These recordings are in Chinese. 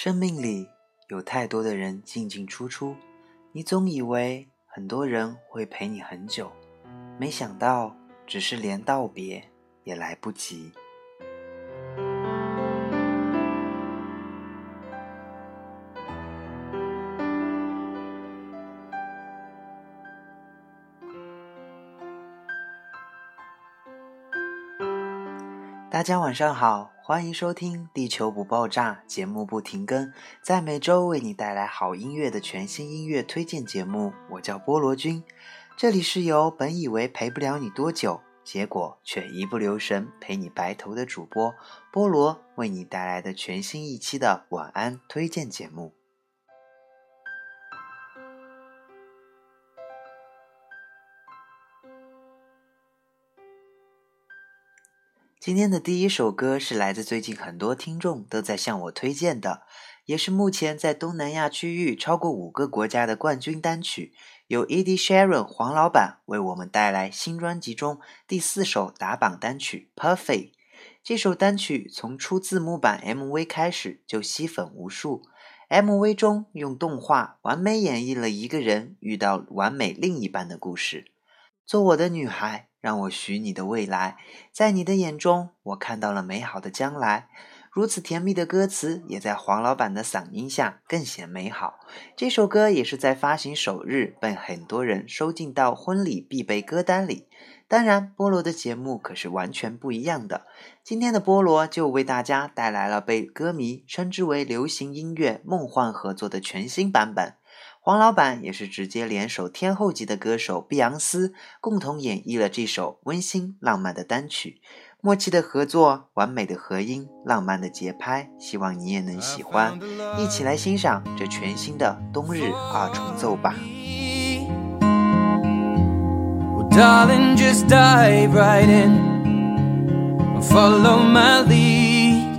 生命里有太多的人进进出出，你总以为很多人会陪你很久，没想到只是连道别也来不及。大家晚上好，欢迎收听《地球不爆炸》节目不停更，在每周为你带来好音乐的全新音乐推荐节目。我叫菠萝君，这里是由本以为陪不了你多久，结果却一不留神陪你白头的主播菠萝为你带来的全新一期的晚安推荐节目。今天的第一首歌是来自最近很多听众都在向我推荐的，也是目前在东南亚区域超过五个国家的冠军单曲，由 Ed Sheeran 黄老板为我们带来新专辑中第四首打榜单曲《Perfect》。这首单曲从出字幕版 MV 开始就吸粉无数，MV 中用动画完美演绎了一个人遇到完美另一半的故事。做我的女孩。让我许你的未来，在你的眼中，我看到了美好的将来。如此甜蜜的歌词，也在黄老板的嗓音下更显美好。这首歌也是在发行首日被很多人收进到婚礼必备歌单里。当然，菠萝的节目可是完全不一样的。今天的菠萝就为大家带来了被歌迷称之为流行音乐梦幻合作的全新版本。黄老板也是直接联手天后级的歌手碧昂斯，共同演绎了这首温馨浪漫的单曲。默契的合作，完美的合音，浪漫的节拍，希望你也能喜欢。一起来欣赏这全新的冬日二重奏吧。follow my lead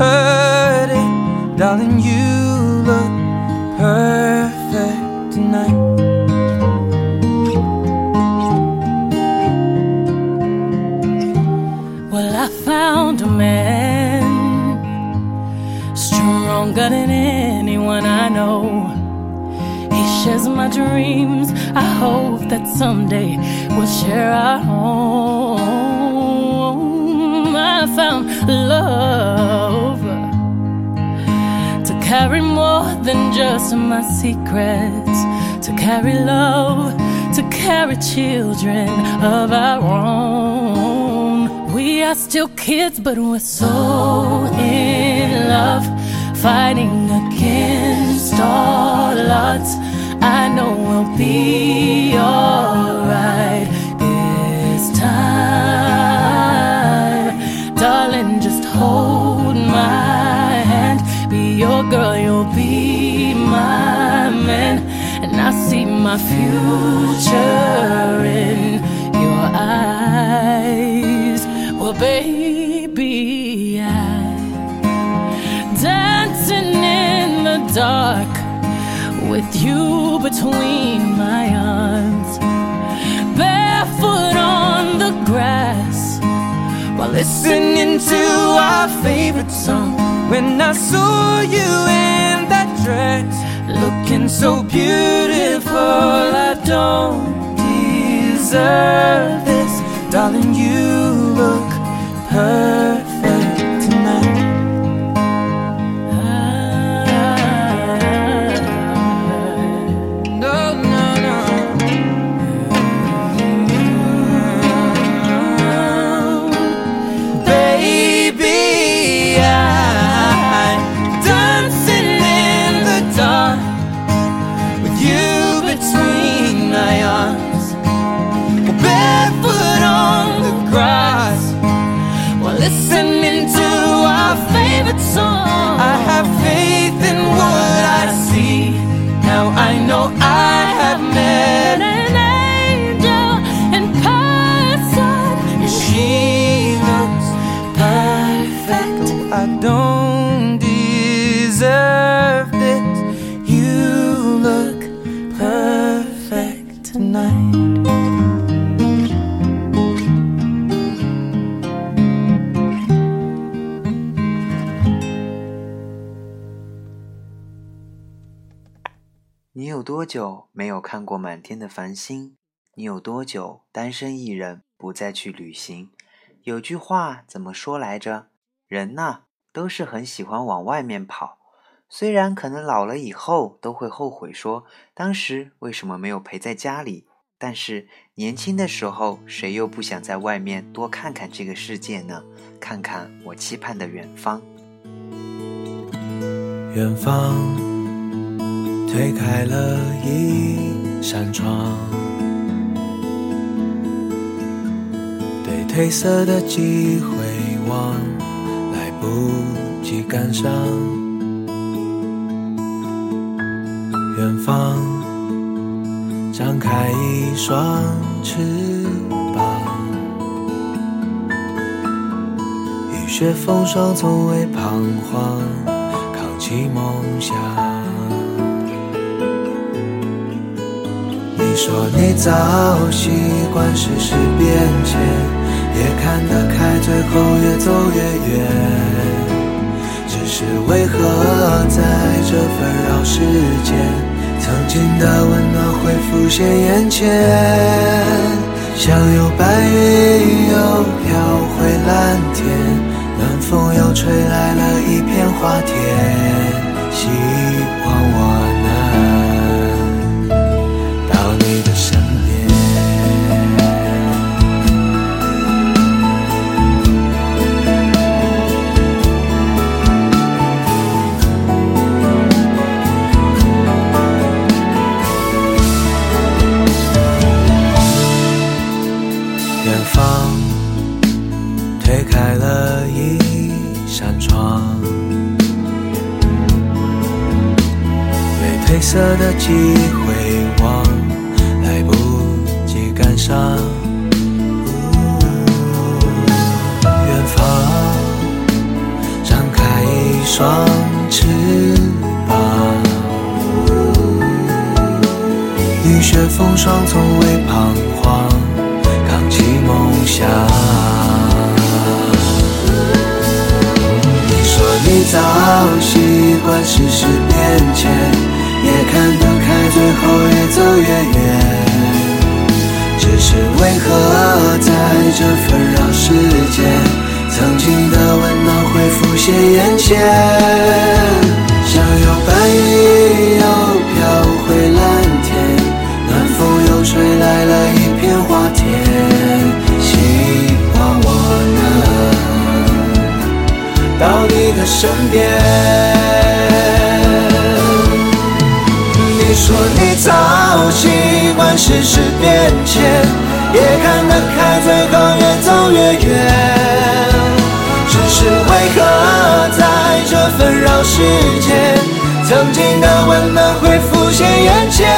Darling. You look perfect tonight. Well, I found a man stronger than anyone I know He shares my dreams. I hope that someday we'll share our home. Found love to carry more than just my secrets, to carry love, to carry children of our own. We are still kids, but we're so in love, fighting against all odds. I know we'll be alright hold my hand. Be your girl, you'll be my man. And I see my future in your eyes. Well, baby, I dancing in the dark with you between my arms, barefoot on the grass, while listening to our favorite song. When I saw you in that dress, looking so beautiful. I don't deserve this, darling. You look perfect 有多久没有看过满天的繁星？你有多久单身一人不再去旅行？有句话怎么说来着？人呐，都是很喜欢往外面跑。虽然可能老了以后都会后悔说当时为什么没有陪在家里，但是年轻的时候谁又不想在外面多看看这个世界呢？看看我期盼的远方。远方推开了一扇窗，对褪色的记忆回望，来不及感伤。远方张开一双翅膀，雨雪风霜从未彷徨。扛起梦想。说你早习惯世事变迁，也看得开，最后越走越远。只是为何在这纷扰世间，曾经的温暖会浮现眼前？像有白云又飘回蓝天。暖风又吹来了一片花田，褪色的记回望，来不及感伤。远方张开一双翅膀，雨雪风霜从未彷徨，扛起梦想。你说你早习惯世事变迁，也看得开，最后越走越远。只是为何在这纷扰世间，曾经的温暖会浮现眼前？像有白云又飘回蓝天，暖风又吹来了一片花田。希望我能到你的身边。说你早习惯世事变迁，也看得开，最后越走越远。只是为何在这纷扰世间，曾经的温暖会浮现眼前？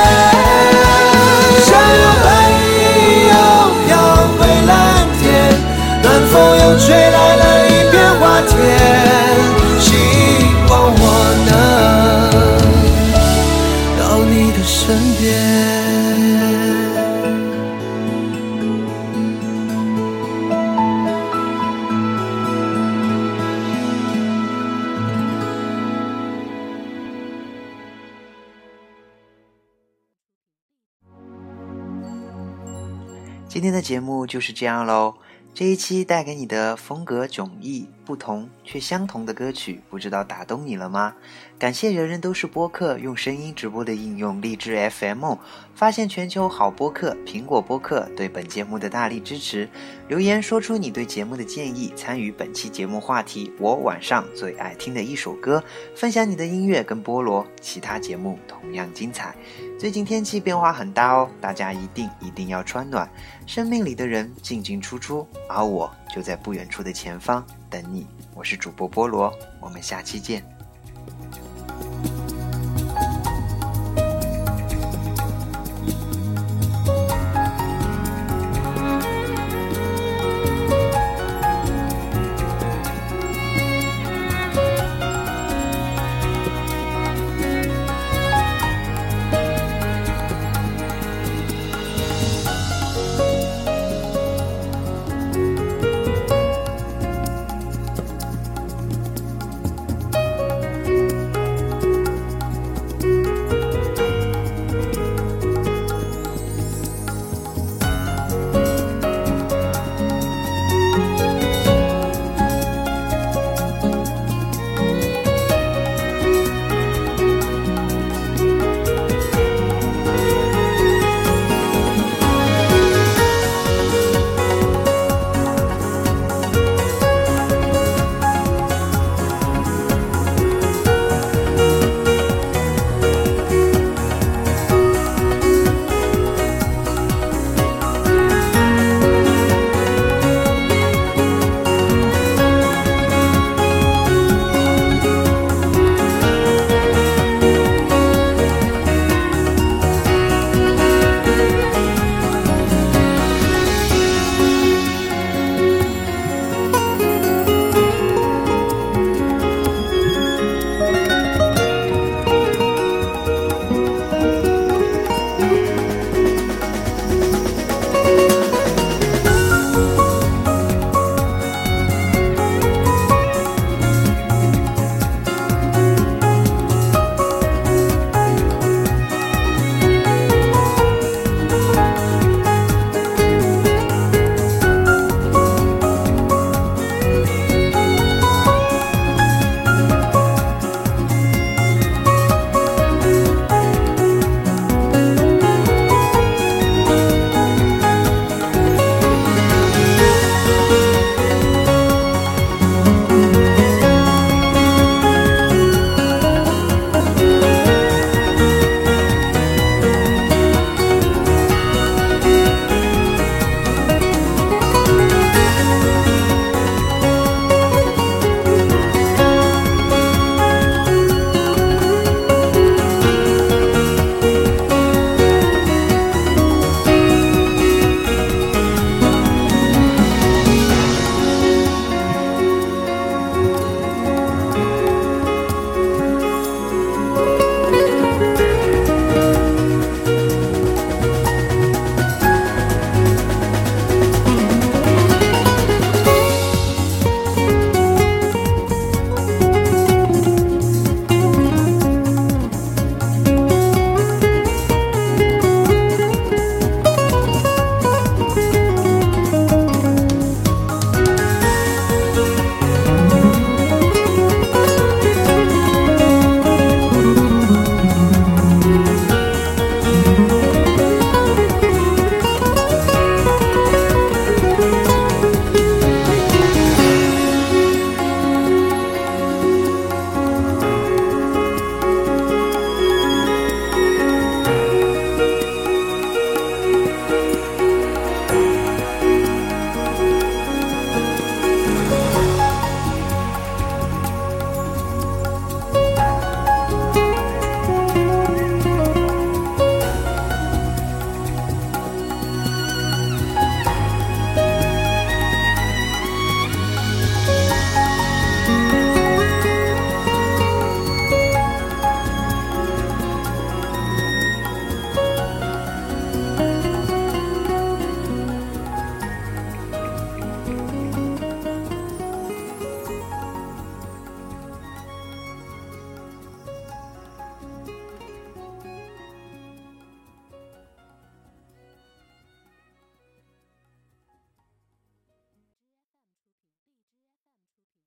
像有白云又飘回蓝天，暖风又吹来了一片花田。今天的节目就是这样喽。这一期带给你的风格迥异、不同却相同的歌曲，不知道打动你了吗？感谢人人都是播客用声音直播的应用荔枝 FM，发现全球好播客苹果播客对本节目的大力支持。留言说出你对节目的建议，参与本期节目话题，我晚上最爱听的一首歌，分享你的音乐跟菠萝，其他节目同样精彩。最近天气变化很大哦，大家一定一定要穿暖。生命里的人进进出出，而我就在不远处的前方等你。我是主播菠萝，我们下期见。